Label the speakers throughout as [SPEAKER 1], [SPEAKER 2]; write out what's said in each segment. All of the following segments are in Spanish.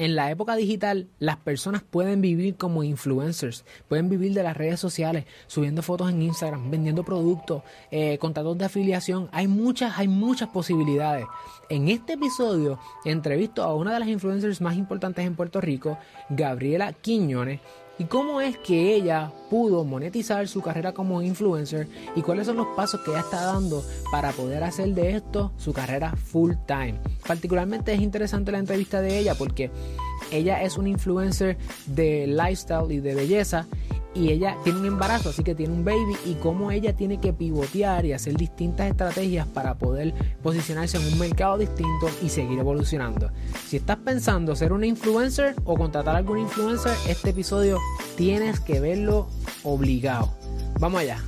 [SPEAKER 1] en la época digital las personas pueden vivir como influencers, pueden vivir de las redes sociales, subiendo fotos en Instagram, vendiendo productos, eh, contratos de afiliación. Hay muchas, hay muchas posibilidades. En este episodio entrevisto a una de las influencers más importantes en Puerto Rico, Gabriela Quiñones, y cómo es que ella pudo monetizar su carrera como influencer y cuáles son los pasos que ella está dando para poder hacer de esto su carrera full time. Particularmente es interesante la entrevista de ella porque ella es una influencer de lifestyle y de belleza y ella tiene un embarazo, así que tiene un baby y cómo ella tiene que pivotear y hacer distintas estrategias para poder posicionarse en un mercado distinto y seguir evolucionando. Si estás pensando ser una influencer o contratar a algún influencer, este episodio tienes que verlo obligado. Vamos allá.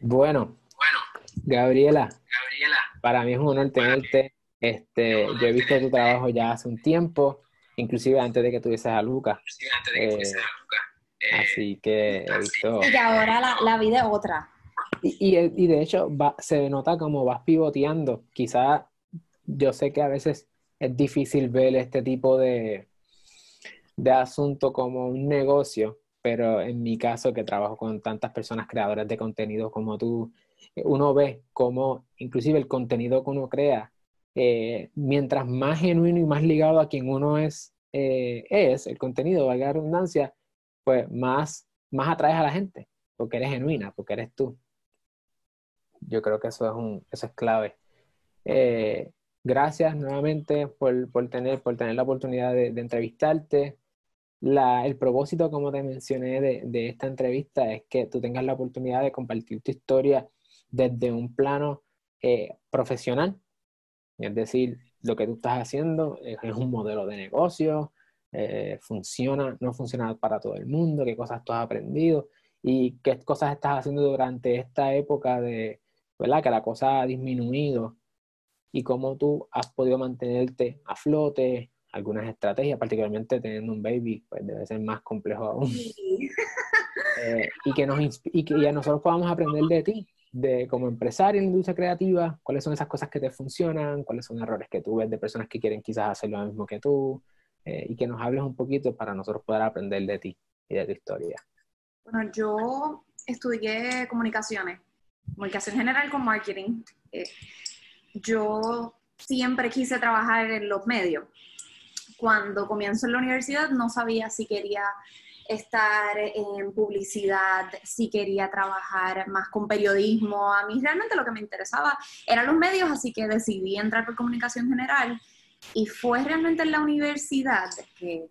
[SPEAKER 1] Bueno, bueno, Gabriela, Gabriela, para mí es un honor tenerte. Este, yo he visto tu trabajo ya hace un tiempo inclusive antes de que tuvieses a Lucas. así que he visto...
[SPEAKER 2] Y ahora la, vida es otra.
[SPEAKER 1] Y, y, de hecho se nota como vas pivoteando. Quizá yo sé que a veces es difícil ver este tipo de, de asunto como un negocio, pero en mi caso que trabajo con tantas personas creadoras de contenido como tú, uno ve cómo inclusive el contenido que uno crea eh, mientras más genuino y más ligado a quien uno es, eh, es el contenido, valga la redundancia, pues más, más atraes a la gente, porque eres genuina, porque eres tú. Yo creo que eso es, un, eso es clave. Eh, gracias nuevamente por, por, tener, por tener la oportunidad de, entrevistarte. El propósito, como te mencioné, de, esta entrevista es que tú tengas la oportunidad de compartir tu historia desde un plano profesional, es decir, lo que tú estás haciendo es, un modelo de negocio, eh, funciona, no funciona para todo el mundo, qué cosas tú has aprendido y qué cosas estás haciendo durante esta época de, ¿verdad? Que la cosa ha disminuido y cómo tú has podido mantenerte a flote, algunas estrategias, particularmente teniendo un baby, pues debe ser más complejo aún. Eh, y, que nos, y que ya nosotros podamos aprender de ti, de como empresario en la industria creativa, cuáles son esas cosas que te funcionan, cuáles son errores que tú ves de personas que quieren quizás hacer lo mismo que tú, eh, y que nos hables un poquito para nosotros poder aprender de ti y de tu historia.
[SPEAKER 2] Bueno, yo estudié comunicaciones, comunicación general con marketing. Eh, yo siempre quise trabajar en los medios. Cuando comienzo en la universidad no sabía si quería estar en publicidad, si quería trabajar más con periodismo. A mí realmente lo que me interesaba eran los medios, así que decidí entrar por comunicación general. Y fue realmente en la universidad que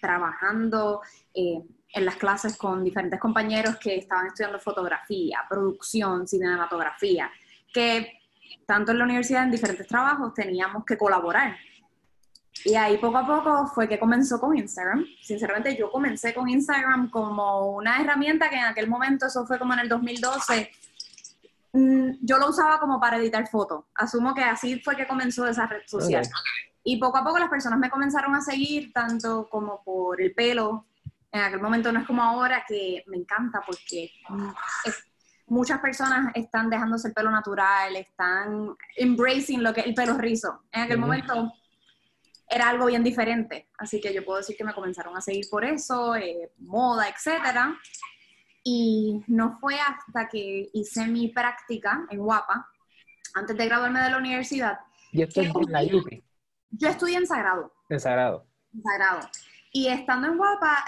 [SPEAKER 2] trabajando eh, en las clases con diferentes compañeros que estaban estudiando fotografía, producción, cinematografía, que tanto en la universidad en diferentes trabajos teníamos que colaborar y ahí poco a poco fue que comenzó con Instagram. Sinceramente yo comencé con Instagram como una herramienta que en aquel momento, eso fue como en el 2012, mm, yo lo usaba como para editar fotos. Asumo que así fue que comenzó esa red social. Y poco a poco las personas me comenzaron a seguir, tanto como por el pelo. En aquel momento no es como ahora, que me encanta porque muchas personas están dejándose el pelo natural, están embracing lo que es el pelo rizo. En aquel momento era algo bien diferente. Así que yo puedo decir que me comenzaron a seguir por eso, eh, moda, etcétera. Y no fue hasta que hice mi práctica en Guapa, antes de graduarme de la universidad.
[SPEAKER 1] ¿Y esto es en la UPI?
[SPEAKER 2] Yo estudié en Sagrado.
[SPEAKER 1] En Sagrado.
[SPEAKER 2] En Sagrado. Y estando en Guapa,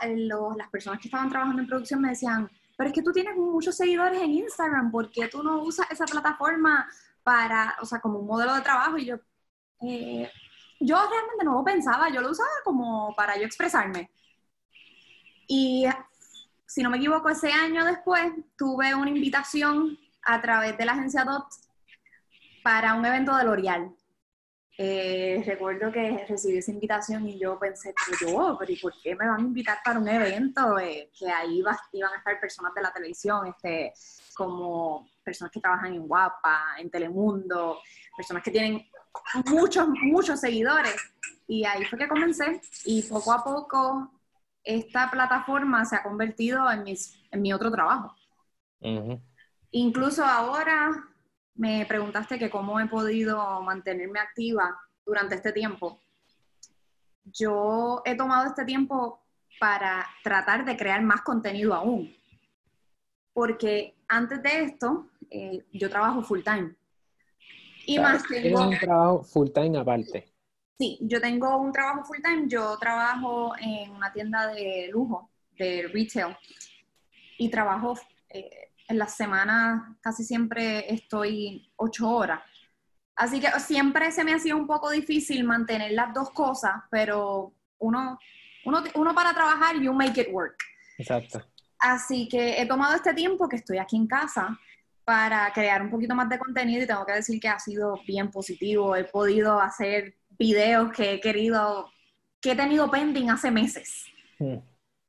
[SPEAKER 2] las personas que estaban trabajando en producción me decían, pero es que tú tienes muchos seguidores en Instagram, ¿por qué tú no usas esa plataforma para, o sea, como un modelo de trabajo? Y yo, eh, yo realmente no lo pensaba, yo lo usaba como para yo expresarme. Y si no me equivoco, ese año después tuve una invitación a través de la agencia DOT para un evento de L'Oreal. Eh, recuerdo que recibí esa invitación y yo pensé, pero yo, pero ¿y por qué me van a invitar para un evento eh, que ahí iban a estar personas de la televisión, este, como personas que trabajan en Guapa, en Telemundo, personas que tienen muchos, muchos seguidores. Y ahí fue que comencé y poco a poco esta plataforma se ha convertido en, mis, en mi otro trabajo. Incluso ahora me preguntaste que cómo he podido mantenerme activa durante este tiempo, yo he tomado este tiempo para tratar de crear más contenido aún. Porque antes de esto, eh, yo trabajo full time.
[SPEAKER 1] Y más tengo... un trabajo full time aparte.
[SPEAKER 2] Sí, yo tengo un trabajo full time. Yo trabajo en una tienda de lujo, de retail. Y trabajo eh, en las semanas, casi siempre estoy ocho horas. Así que siempre se me ha sido un poco difícil mantener las dos cosas, pero uno, uno, uno para trabajar, you make it work.
[SPEAKER 1] Exacto.
[SPEAKER 2] Así que he tomado este tiempo que estoy aquí en casa para crear un poquito más de contenido y tengo que decir que ha sido bien positivo. He podido hacer videos que he querido, que he tenido pending hace meses. Hmm.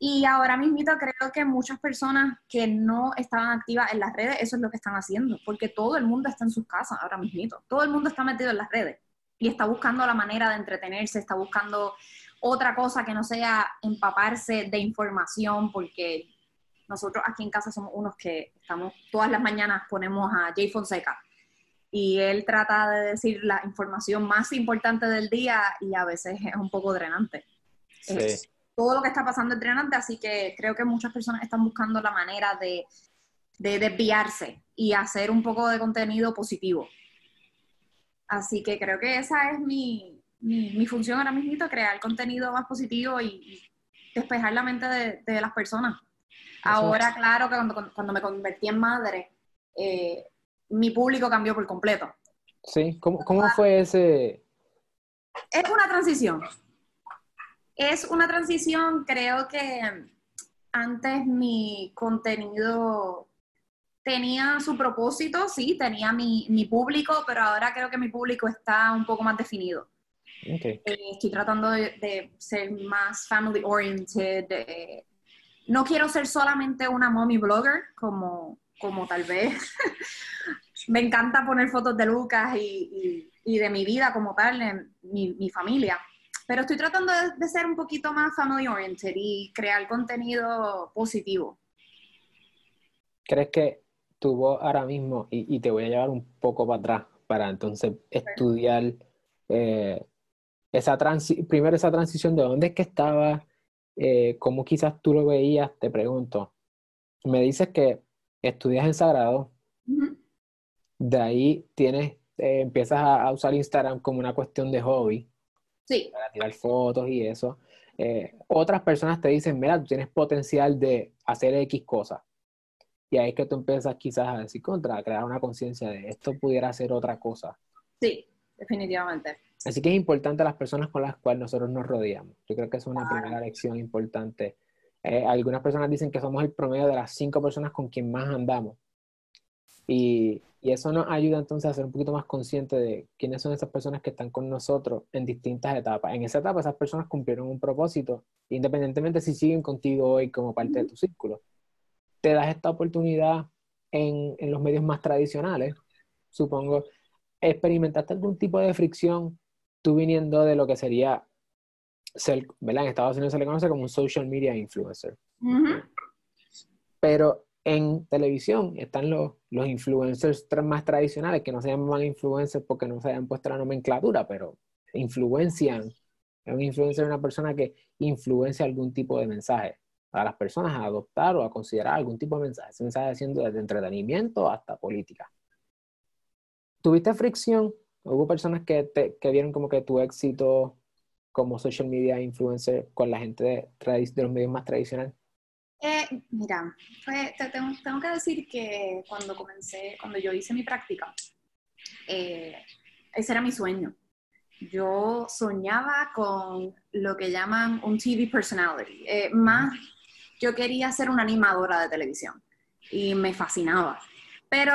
[SPEAKER 2] Y ahora mismo creo que muchas personas que no estaban activas en las redes, eso es lo que están haciendo, porque todo el mundo está en sus casas ahora mismo. Todo el mundo está metido en las redes y está buscando la manera de entretenerse, está buscando otra cosa que no sea empaparse de información, porque nosotros aquí en casa somos unos que estamos todas las mañanas ponemos a Jay Fonseca y él trata de decir la información más importante del día y a veces es un poco drenante. Sí. Todo lo que está pasando es drenante, así que creo que muchas personas están buscando la manera de, de desviarse y hacer un poco de contenido positivo. Así que creo que esa es mi, mi, función ahora mismo, crear contenido más positivo y, despejar la mente de, de las personas. Ahora, claro que cuando, me convertí en madre, eh, mi público cambió por completo.
[SPEAKER 1] Sí, ¿cómo, cómo fue ese?
[SPEAKER 2] Es una transición. Es una transición, creo que antes mi contenido tenía su propósito, sí, tenía mi, mi, público, pero ahora creo que mi público está un poco más definido. Okay. Eh, estoy tratando de, ser más family oriented, no quiero ser solamente una mommy blogger, como, como tal vez. Me encanta poner fotos de Lucas y, de mi vida como tal, en mi, familia. Pero estoy tratando de, ser un poquito más family oriented y crear contenido positivo.
[SPEAKER 1] ¿Crees que tu voz ahora mismo, y, te voy a llevar un poco para atrás, para entonces estudiar eh, esa primero esa transición de dónde es que estaba eh, cómo quizás tú lo veías, te pregunto. Me dices que estudias en Sagrado, de ahí tienes, eh, empiezas a, usar Instagram como una cuestión de hobby.
[SPEAKER 2] Sí.
[SPEAKER 1] Para tirar fotos y eso. Eh, otras personas te dicen, mira, tú tienes potencial de hacer X cosas. Y ahí es que tú empiezas quizás a decir contra, a crear una conciencia de esto pudiera ser otra cosa.
[SPEAKER 2] Sí, definitivamente.
[SPEAKER 1] Así que es importante las personas con las cuales nosotros nos rodeamos. Yo creo que es una primera lección importante. Eh, algunas personas dicen que somos el promedio de las cinco personas con quien más andamos. Y, y, eso nos ayuda entonces a ser un poquito más conscientes de quiénes son esas personas que están con nosotros en distintas etapas. En esa etapa esas personas cumplieron un propósito, independientemente si siguen contigo hoy como parte de tu círculo. Te das esta oportunidad en, en los medios más tradicionales, supongo. ¿Experimentaste algún tipo de fricción tú viniendo de lo que sería, ¿verdad? En Estados Unidos se le conoce como un social media influencer. Pero en televisión están los, los influencers más tradicionales, que no se llaman influencers porque no se hayan puesto la nomenclatura, pero influencian. Un influencer es una persona que influencia algún tipo de mensaje a las personas a adoptar o a considerar algún tipo de mensaje. Ese mensaje siendo desde entretenimiento hasta política. ¿Tuviste fricción ¿Hubo personas que, te, que vieron como que tu éxito como social media influencer con la gente de los medios más tradicionales?
[SPEAKER 2] Eh, mira, tengo, que decir que cuando comencé, cuando yo hice mi práctica, eh, ese era mi sueño. Yo soñaba con lo que llaman un TV personality. Eh, más, yo quería ser una animadora de televisión y me fascinaba. Pero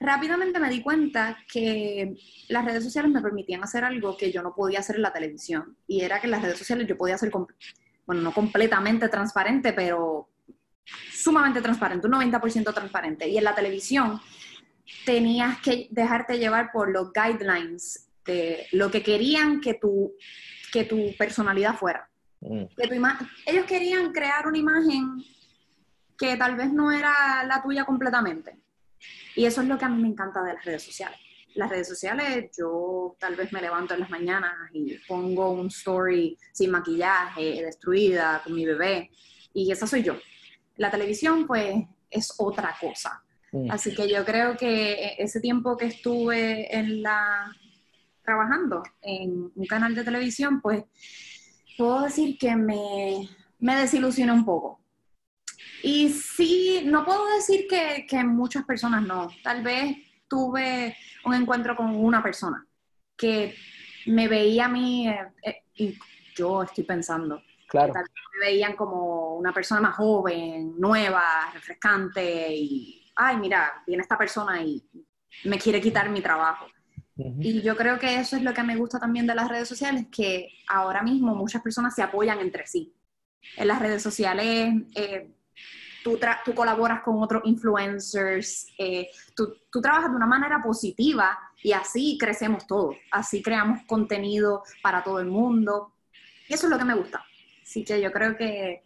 [SPEAKER 2] rápidamente me di cuenta que las redes sociales me permitían hacer algo que yo no podía hacer en la televisión. Y era que en las redes sociales yo podía ser, bueno, no completamente transparente, pero sumamente transparente, un 90% transparente. Y en la televisión tenías que dejarte llevar por los guidelines de lo que querían que tu, que tu personalidad fuera. Mm. ellos querían crear una imagen que tal vez no era la tuya completamente. Y eso es lo que a mí me encanta de las redes sociales. Las redes sociales, yo tal vez me levanto en las mañanas y pongo un story sin maquillaje, destruida, con mi bebé, y esa soy yo. La televisión, pues, es otra cosa. Mm. Así que yo creo que ese tiempo que estuve en la trabajando en un canal de televisión, pues puedo decir que me, me desilusionó un poco. Y sí, no puedo decir que, que muchas personas no. Tal vez tuve un encuentro con una persona que me veía a mí, eh, eh, y yo estoy pensando,
[SPEAKER 1] claro.
[SPEAKER 2] me veían como una persona más joven, nueva, refrescante, y, ay, mira, viene esta persona y me quiere quitar mi trabajo. Y yo creo que eso es lo que me gusta también de las redes sociales, que ahora mismo muchas personas se apoyan entre sí. En las redes sociales eh, tú, tú, colaboras con otros influencers, eh, tú, tú, trabajas de una manera positiva y así crecemos todos, así creamos contenido para todo el mundo. Y eso es lo que me gusta. Así que yo creo que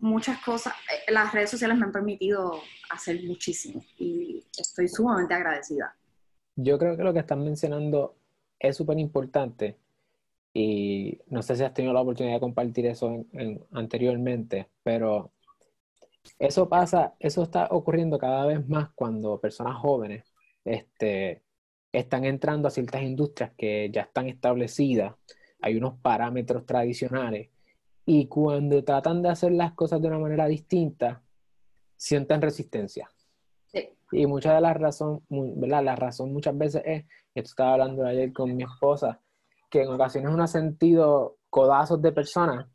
[SPEAKER 2] muchas cosas, eh, las redes sociales me han permitido hacer muchísimo y estoy sumamente agradecida.
[SPEAKER 1] Yo creo que lo que están mencionando es súper importante y no sé si has tenido la oportunidad de compartir eso anteriormente, pero eso pasa, eso está ocurriendo cada vez más cuando personas jóvenes este, están entrando a ciertas industrias que ya están establecidas, hay unos parámetros tradicionales y cuando tratan de hacer las cosas de una manera distinta, sienten resistencia. Y mucha de la razón, ¿verdad? La razón muchas veces es, esto estaba hablando ayer con mi esposa, que en ocasiones uno ha sentido codazos de personas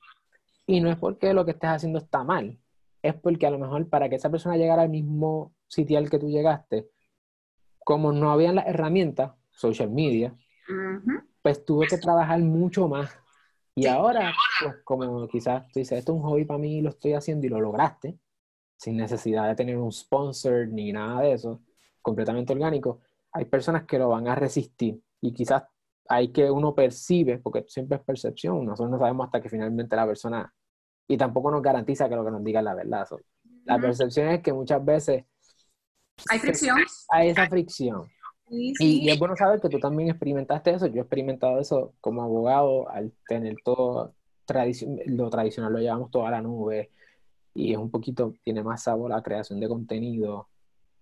[SPEAKER 1] y no es porque lo que estés haciendo está mal, es porque a lo mejor para que esa persona llegara al mismo sitio al que tú llegaste, como no habían las herramientas, social media, pues tuve que trabajar mucho más. Y ahora, pues como quizás tú dices, esto es un hobby para mí y lo estoy haciendo y lo lograste, sin necesidad de tener un sponsor ni nada de eso, completamente orgánico, hay personas que lo van a resistir. Y quizás hay que uno percibe, porque siempre es percepción, nosotros no sabemos hasta que finalmente la persona, y tampoco nos garantiza que lo que nos diga es la verdad. la percepción es que muchas veces...
[SPEAKER 2] Hay fricción.
[SPEAKER 1] Hay esa fricción. Y, es bueno saber que tú también experimentaste eso. Yo he experimentado eso como abogado al tener todo lo tradicional, lo llevamos todo a la nube, y es un poquito, tiene más sabor la creación de contenido,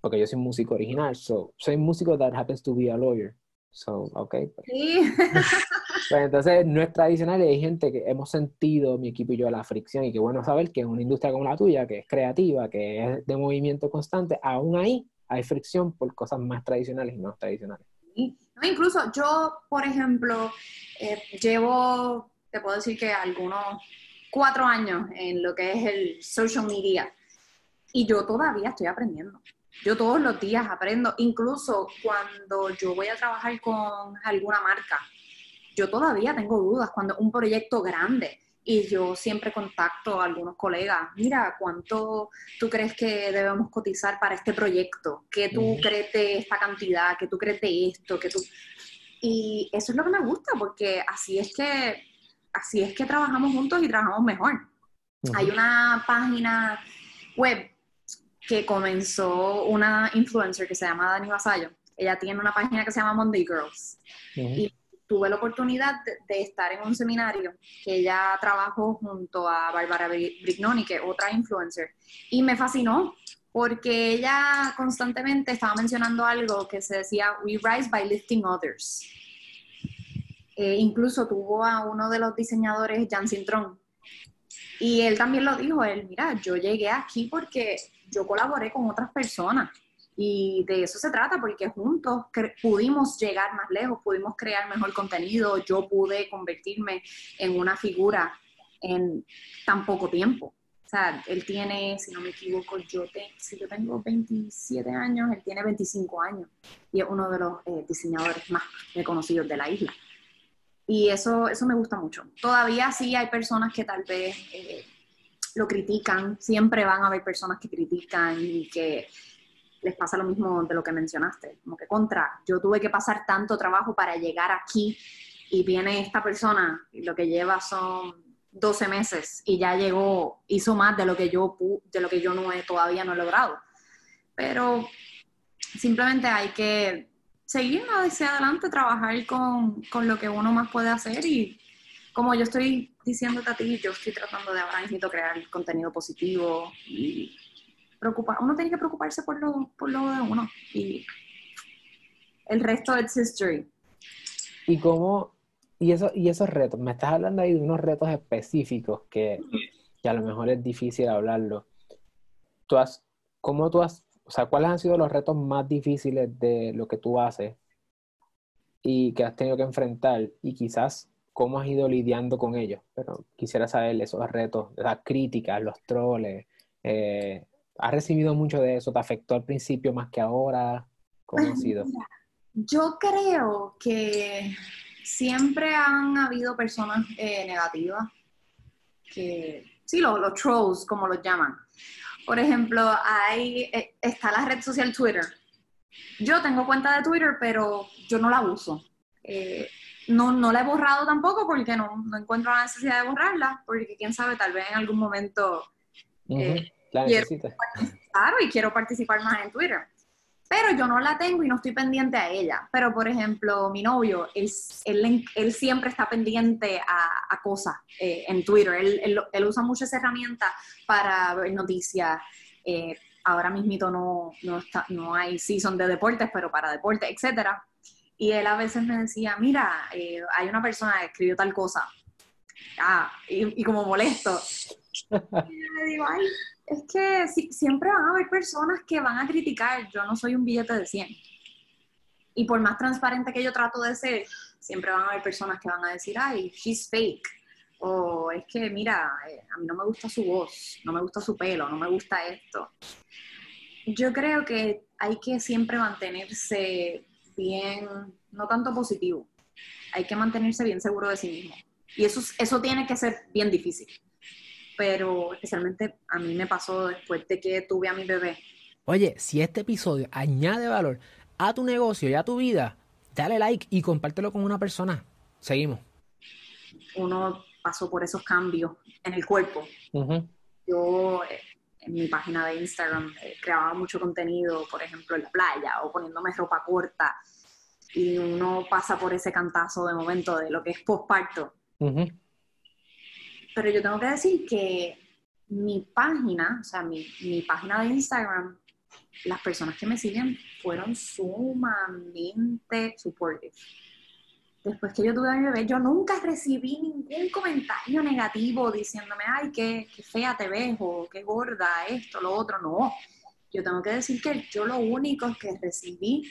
[SPEAKER 1] porque yo soy músico original, so, soy músico that happens to be a lawyer, so, ok. Pues. Sí. pues entonces no es tradicional y hay gente que hemos sentido, mi equipo y yo, la fricción y qué bueno saber que en una industria como la tuya, que es creativa, que es de movimiento constante, aún ahí hay fricción por cosas más tradicionales y no tradicionales.
[SPEAKER 2] incluso yo, por ejemplo, eh, llevo, te puedo decir que algunos cuatro años en lo que es el social media y yo todavía estoy aprendiendo. Yo todos los días aprendo, incluso cuando yo voy a trabajar con alguna marca, yo todavía tengo dudas cuando un proyecto grande y yo siempre contacto a algunos colegas, mira, ¿cuánto tú crees que debemos cotizar para este proyecto? ¿Qué tú crees de esta cantidad? ¿Qué tú crees de esto? ¿Qué tú... Y eso es lo que me gusta, porque así es que así es que trabajamos juntos y trabajamos mejor. Hay una página web que comenzó una influencer que se llama Dani Vasallo. Ella tiene una página que se llama Monday Girls. Y tuve la oportunidad de, estar en un seminario que ella trabajó junto a Bárbara Brignoni, que es otra influencer. Y me fascinó porque ella constantemente estaba mencionando algo que se decía, we rise by lifting others. Eh, incluso tuvo a uno de los diseñadores, Jan Sintron, y él también lo dijo, él, mira, yo llegué aquí porque yo colaboré con otras personas y de eso se trata, porque juntos pudimos llegar más lejos, pudimos crear mejor contenido, yo pude convertirme en una figura en tan poco tiempo. O sea, él tiene, si no me equivoco, yo, si yo tengo 27 años, él tiene 25 años y es uno de los eh, diseñadores más reconocidos de la isla. Y eso, eso me gusta mucho. Todavía sí hay personas que tal vez eh, lo critican, siempre van a haber personas que critican y que les pasa lo mismo de lo que mencionaste, como que contra, yo tuve que pasar tanto trabajo para llegar aquí y viene esta persona y lo que lleva son 12 meses y ya llegó, hizo más de lo que yo, de lo que yo no he, todavía no he logrado. Pero simplemente hay que seguir hacia adelante, trabajar con, con, lo que uno más puede hacer y como yo estoy diciéndote a ti, yo estoy tratando de ahora mismo crear contenido positivo y uno tiene que preocuparse por lo, por lo de uno y el resto es history.
[SPEAKER 1] ¿Y cómo, y, eso, y esos retos, me estás hablando ahí de unos retos específicos que, que a lo mejor es difícil hablarlo. ¿Tú has, ¿Cómo tú has, o sea, cuáles han sido los retos más difíciles de lo que tú haces y que has tenido que enfrentar y quizás cómo has ido lidiando con ellos? Pero quisiera saber esos retos, las críticas, los troles. Eh, ¿Has recibido mucho de eso? ¿Te afectó al principio más que ahora? ¿Cómo ha sido?
[SPEAKER 2] Yo creo que siempre han habido personas eh, negativas, que sí, los, los, trolls, como los llaman. Por ejemplo, hay, eh, está la red social Twitter. Yo tengo cuenta de Twitter, pero yo no la uso. Eh, no, no la he borrado tampoco porque no, no, encuentro la necesidad de borrarla, porque quién sabe, tal vez en algún momento
[SPEAKER 1] la quiero,
[SPEAKER 2] y quiero participar más en Twitter pero yo no la tengo y no estoy pendiente a ella. Pero, por ejemplo, mi novio, él, él, siempre está pendiente a, cosas eh, en Twitter. Él, él, usa mucho esa herramienta para ver noticias. Eh, ahora mismo no, no, está, no hay season de deportes, pero para deportes, etc. Y él a veces me decía, mira, eh, hay una persona que escribió tal cosa. Ah, y, y como molesto. Y yo le digo, ay, es que siempre van a haber personas que van a criticar. Yo no soy un billete de 100. Y por más transparente que yo trato de ser, siempre van a haber personas que van a decir, ay, she's fake. O es que, mira, eh, a mí no me gusta su voz, no me gusta su pelo, no me gusta esto. Yo creo que hay que siempre mantenerse bien, no tanto positivo, hay que mantenerse bien seguro de sí mismo. Y eso, eso tiene que ser bien difícil pero especialmente a mí me pasó después de que tuve a mi bebé.
[SPEAKER 3] Oye, si este episodio añade valor a tu negocio y a tu vida, dale like y compártelo con una persona. Seguimos.
[SPEAKER 2] Uno pasó por esos cambios en el cuerpo. Yo eh, en mi página de Instagram eh, creaba mucho contenido, por ejemplo, en la playa o poniéndome ropa corta. Y uno pasa por ese cantazo de momento de lo que es postparto. Pero yo tengo que decir que mi página, o sea, mi, mi página de Instagram, las personas que me siguen fueron sumamente supportive. Después que yo tuve a mi bebé, yo nunca recibí ningún comentario negativo diciéndome, ay, qué, fea te ves, o qué gorda, esto, lo otro. No, yo tengo que decir que yo lo único que recibí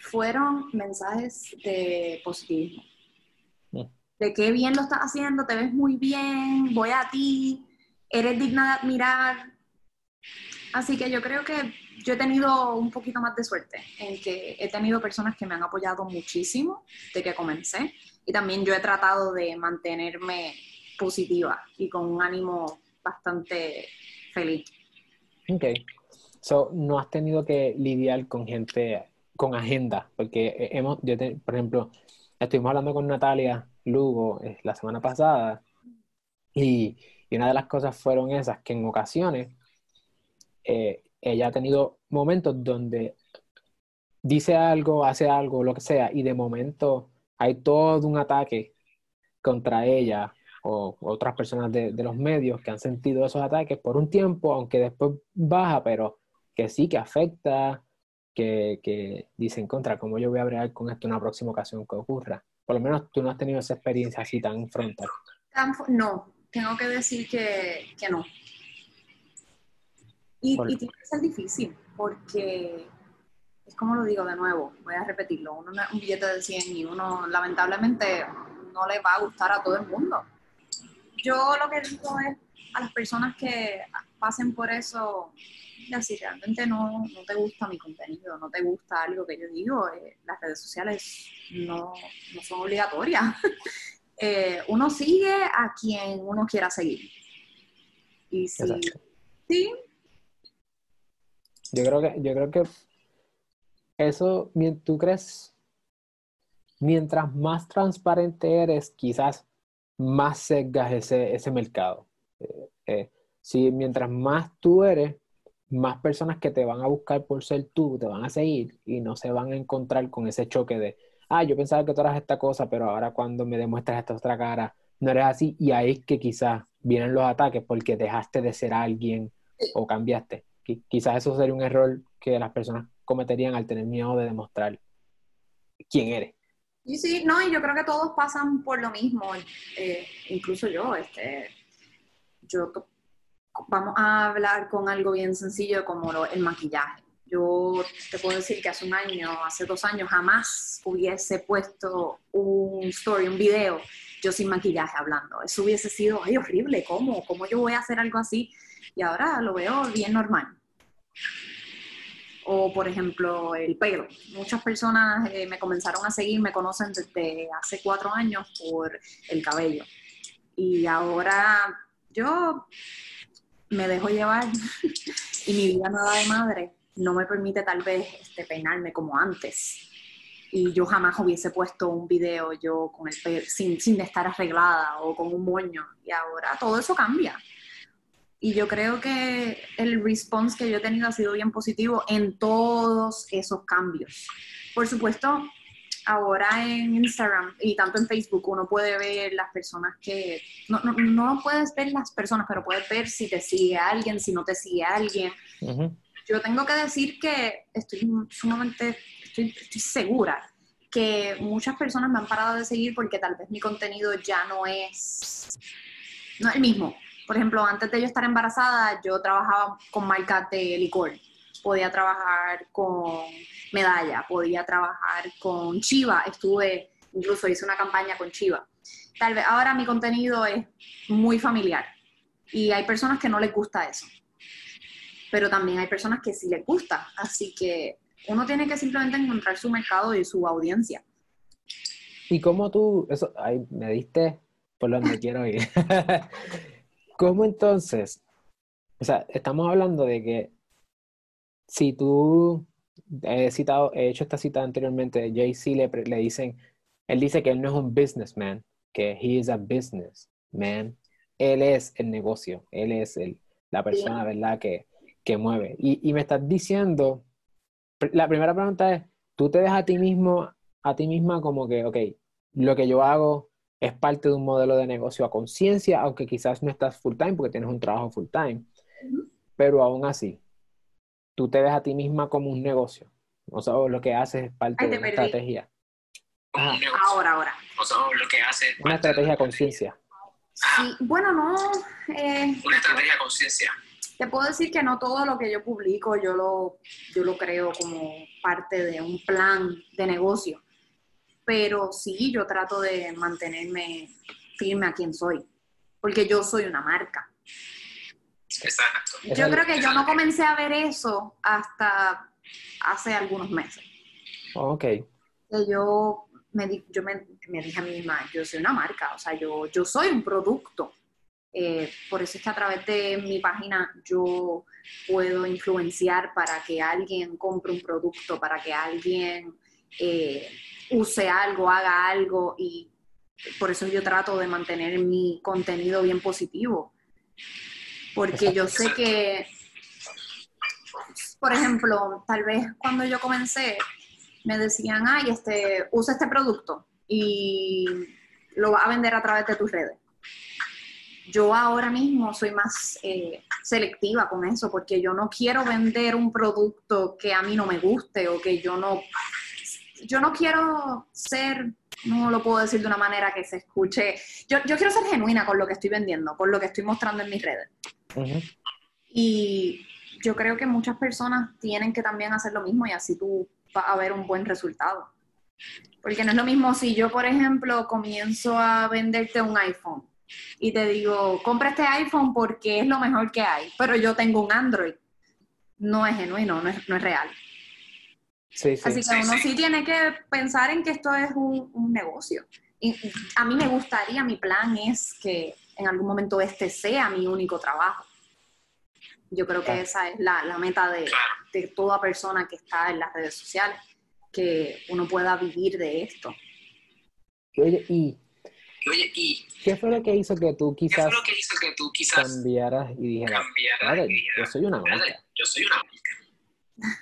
[SPEAKER 2] fueron mensajes de positivismo de qué bien lo estás haciendo, te ves muy bien, voy a ti, eres digna de admirar. Así que yo creo que yo he tenido un poquito más de suerte en que he tenido personas que me han apoyado muchísimo de que comencé y también yo he tratado de mantenerme positiva y con un ánimo bastante feliz.
[SPEAKER 1] Ok. So, no has tenido que lidiar con gente con agenda, porque hemos, yo por ejemplo, estuvimos hablando con Natalia Lugo la semana pasada y, una de las cosas fueron esas, que en ocasiones eh, ella ha tenido momentos donde dice algo, hace algo, lo que sea, y de momento hay todo un ataque contra ella o otras personas de, los medios que han sentido esos ataques por un tiempo, aunque después baja, pero que sí, que afecta, que, que dicen contra, ¿cómo yo voy a bregar con esto en una próxima ocasión que ocurra? Por lo menos tú no has tenido esa experiencia así tan frontal.
[SPEAKER 2] No, tengo que decir que, no. Y, tiene que ser difícil, porque es como lo digo de nuevo, voy a repetirlo, uno un billete de 100 y uno lamentablemente no le va a gustar a todo el mundo. Yo lo que digo es a las personas que pasen por eso, si realmente no, no, te gusta mi contenido, no te gusta algo que yo digo, eh, las redes sociales no, no son obligatorias. Eh, uno sigue a quien uno quiera seguir. Y si, sí.
[SPEAKER 1] Yo creo que, yo creo que eso, tú crees, mientras más transparente eres, quizás más sesgas ese, ese mercado. Eh, si mientras más tú eres, más personas que te van a buscar por ser tú, te van a seguir y no se van a encontrar con ese choque de, ah, yo pensaba que tú eras esta cosa, pero ahora cuando me demuestras esta otra cara, no eres así. Y ahí es que quizás vienen los ataques porque dejaste de ser alguien o cambiaste. Quizás eso sería un error que las personas cometerían al tener miedo de demostrar quién eres.
[SPEAKER 2] Y sí, no, y yo creo que todos pasan por lo mismo, eh, incluso yo, este, yo, vamos a hablar con algo bien sencillo como el maquillaje. Yo te puedo decir que hace un año, hace dos años, jamás hubiese puesto un story, un video, yo sin maquillaje hablando. Eso hubiese sido, ay, horrible, ¿cómo? ¿Cómo yo voy a hacer algo así? Y ahora lo veo bien normal o por ejemplo el pelo. Muchas personas eh, me comenzaron a seguir, me conocen desde hace cuatro años por el cabello. Y ahora yo me dejo llevar y mi vida nueva de madre no me permite tal vez este, peinarme como antes. Y yo jamás hubiese puesto un video yo con el sin, sin estar arreglada o con un moño. Y ahora todo eso cambia. Y yo creo que el response que yo he tenido ha sido bien positivo en todos esos cambios. Por supuesto, ahora en Instagram y tanto en Facebook uno puede ver las personas que, no, no, no puedes ver las personas, pero puedes ver si te sigue alguien, si no te sigue alguien. Yo tengo que decir que estoy sumamente, estoy, estoy segura que muchas personas me han parado de seguir porque tal vez mi contenido ya no es, no es el mismo por ejemplo, antes de yo estar embarazada, yo trabajaba con marcas de licor. Podía trabajar con Medalla, podía trabajar con Chiva. Estuve, incluso hice una campaña con Chiva. Tal vez ahora mi contenido es muy familiar y hay personas que no les gusta eso. Pero también hay personas que sí les gusta. Así que uno tiene que simplemente encontrar su mercado y su audiencia.
[SPEAKER 1] ¿Y cómo tú, eso, ahí me diste por donde quiero ir? ¿Cómo entonces? O sea, estamos hablando de que si tú he citado, he hecho esta cita anteriormente, Jay-Z le, le dicen, él dice que él no es un businessman, que he is a businessman. Él es el negocio, él es el, la persona, ¿verdad?, que, que mueve. Y, y me estás diciendo, la primera pregunta es, ¿tú te dejas a ti mismo, a ti misma como que, ok, lo que yo hago es parte de un modelo de negocio a conciencia, aunque quizás no estás full time porque tienes un trabajo full time, pero aún así, tú te ves a ti misma como un negocio. O sea, lo que haces es parte de una estrategia.
[SPEAKER 2] Ahora, ahora.
[SPEAKER 4] O sea, lo que haces
[SPEAKER 1] Una estrategia conciencia.
[SPEAKER 2] Sí, bueno, no.
[SPEAKER 4] Eh, una estrategia a conciencia.
[SPEAKER 2] Te puedo decir que no todo lo que yo publico yo lo, yo lo creo como parte de un plan de negocio pero sí, yo trato de mantenerme firme a quien soy, porque yo soy una marca.
[SPEAKER 4] Exacto.
[SPEAKER 2] Yo creo que yo no comencé a ver eso hasta hace algunos meses.
[SPEAKER 1] Ok.
[SPEAKER 2] Yo me, yo me, dije a mí misma, yo soy una marca, o sea, yo, yo soy un producto. Eh, por eso es que a través de mi página yo puedo influenciar para que alguien compre un producto, para que alguien eh, use algo, haga algo y por eso yo trato de mantener mi contenido bien positivo. Porque yo sé que, por ejemplo, tal vez cuando yo comencé, me decían, ay, este, usa este producto y lo va a vender a través de tus redes. Yo ahora mismo soy más eh, selectiva con eso porque yo no quiero vender un producto que a mí no me guste o que yo no yo no quiero ser, no lo puedo decir de una manera que se escuche, yo, quiero ser genuina con lo que estoy vendiendo, con lo que estoy mostrando en mis redes. Y yo creo que muchas personas tienen que también hacer lo mismo y así tú vas a ver un buen resultado. Porque no es lo mismo si yo, por ejemplo, comienzo a venderte un iPhone y te digo, compra este iPhone porque es lo mejor que hay, pero yo tengo un Android. No es genuino, no es, no es real. Así que uno sí, tiene que pensar en que esto es un, negocio. Y a mí me gustaría, mi plan es que en algún momento este sea mi único trabajo. Yo creo que esa es la, meta de, de, toda persona que está en las redes sociales, que uno pueda vivir de esto.
[SPEAKER 1] Oye, y
[SPEAKER 4] Oye, ¿y
[SPEAKER 1] ¿Qué fue lo que hizo que tú quizás
[SPEAKER 4] que hizo que tú quizás
[SPEAKER 1] cambiaras y dijeras,
[SPEAKER 4] cambiaras?
[SPEAKER 1] "Espérate,
[SPEAKER 4] y
[SPEAKER 1] yo soy una
[SPEAKER 4] "Espérate,
[SPEAKER 1] marca?
[SPEAKER 4] Yo soy una marca.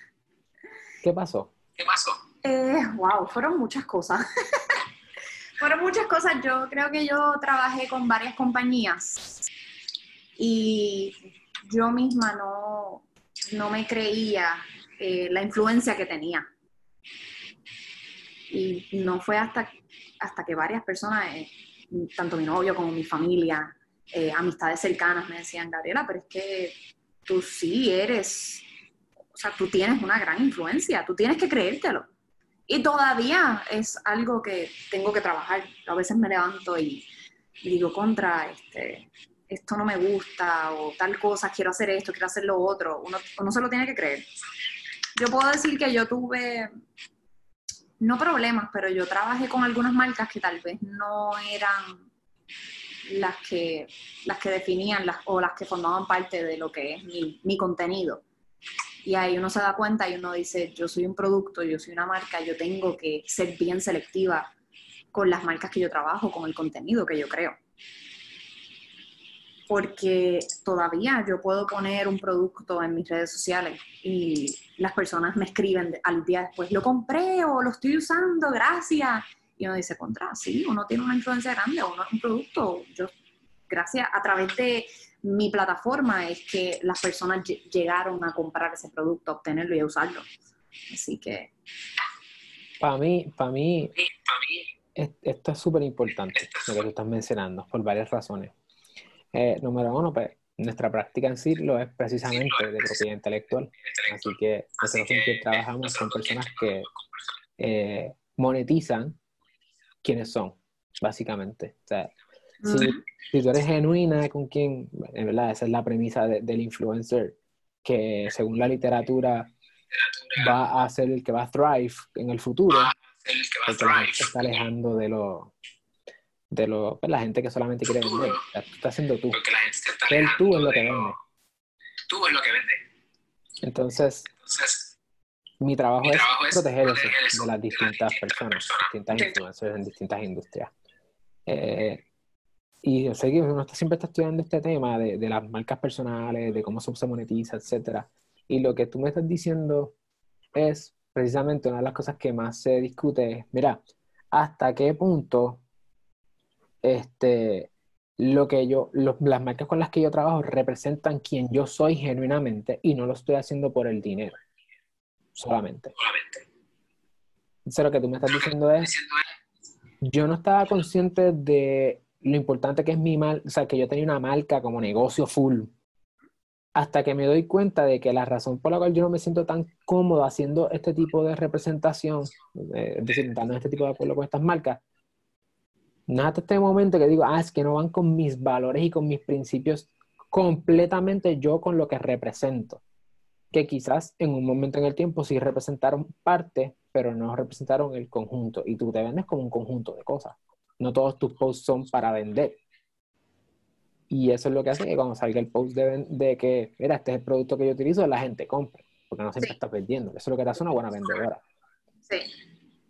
[SPEAKER 1] ¿Qué pasó?
[SPEAKER 4] ¿Qué pasó?
[SPEAKER 2] Eh, wow, fueron muchas cosas. fueron muchas cosas. Yo creo que yo trabajé con varias compañías y yo misma no, no me creía eh, la influencia que tenía. Y no fue hasta, hasta que varias personas, eh, tanto mi novio como mi familia, eh, amistades cercanas, me decían, Gabriela, pero es que tú sí eres, tú tienes una gran influencia, tú tienes que creértelo. Y todavía es algo que tengo que trabajar. A veces me levanto y digo, contra, este, esto no me gusta, o tal cosa, quiero hacer esto, quiero hacer lo otro. Uno, uno se lo tiene que creer. Yo puedo decir que yo tuve, no problemas, pero yo trabajé con algunas marcas que tal vez no eran las que, las que definían las, o las que formaban parte de lo que es mi contenido. Y ahí uno se da cuenta y uno dice, yo soy un producto, yo soy una marca, yo tengo que ser bien selectiva con las marcas que yo trabajo, con el contenido que yo creo. Porque todavía yo puedo poner un producto en mis redes sociales y las personas me escriben al día después, lo compré o lo estoy usando, gracias. Y uno dice, contra, sí, uno tiene una influencia grande, uno es un producto. Yo, gracias, a través de mi plataforma es que las personas lle- llegaron a comprar ese producto, a obtenerlo y a usarlo. Así que,
[SPEAKER 1] Para mí, para mí, esto es súper importante, lo que tú estás mencionando, por varias razones. Eh, número uno, pues, nuestra práctica en Cirlo es precisamente de propiedad intelectual. Así que nosotros siempre trabajamos con personas que eh, monetizan quienes son, básicamente. O sea, si, si tú eres genuina con quien, en verdad, esa es la premisa de- del influencer, que según la literatura va a ser el que va a thrive en el futuro,
[SPEAKER 4] el que va a thrive.
[SPEAKER 1] se está alejando de lo, de lo, pues, la gente que solamente quiere vender. Tú estás siendo tú.
[SPEAKER 4] Porque la gente está
[SPEAKER 1] Ser tú es lo que vende.
[SPEAKER 4] Tú es lo que vende.
[SPEAKER 1] Entonces,
[SPEAKER 4] Entonces,
[SPEAKER 1] mi trabajo,
[SPEAKER 4] Mi
[SPEAKER 1] es
[SPEAKER 4] trabajo es
[SPEAKER 1] proteger eso
[SPEAKER 4] proteger eso
[SPEAKER 1] de las
[SPEAKER 4] de las
[SPEAKER 1] distintas
[SPEAKER 4] distintas
[SPEAKER 1] personas,
[SPEAKER 4] personas.
[SPEAKER 1] distintas
[SPEAKER 2] Sí.
[SPEAKER 1] influencers en distintas industrias. Eh, y yo sé que uno está- siempre está estudiando este tema de, de las marcas personales, de cómo se monetiza, etcétera. Y lo que tú me estás diciendo es precisamente una de las cosas que más se discute es, mira, hasta qué punto este, lo que yo, las marcas con las que yo trabajo representan quien yo soy genuinamente y no lo estoy haciendo por el dinero solamente.
[SPEAKER 4] solamente.
[SPEAKER 1] Entonces lo que tú me estás diciendo es,
[SPEAKER 4] Diciendo es,
[SPEAKER 1] yo no estaba consciente de lo importante que es mi marca, o sea, que yo tenía una marca como negocio full, hasta que me doy cuenta de que la razón por la cual yo no me siento tan cómodo haciendo este tipo de representación, eh, es decir, dando este tipo de acuerdo con estas marcas, no hasta este momento que digo, ah, es que no van con mis valores y con mis principios completamente yo con lo que represento. Que quizás en un momento en el tiempo sí representaron parte, pero no representaron el conjunto. Y tú te vendes como un conjunto de cosas. No todos tus posts son para vender. Y eso es lo que hace que cuando salga el post de, de que, mira, este es el producto que yo utilizo, la gente compre. Porque no siempre
[SPEAKER 2] Sí.
[SPEAKER 1] estás vendiendo. Eso es lo que te hace una buena vendedora.
[SPEAKER 2] sí.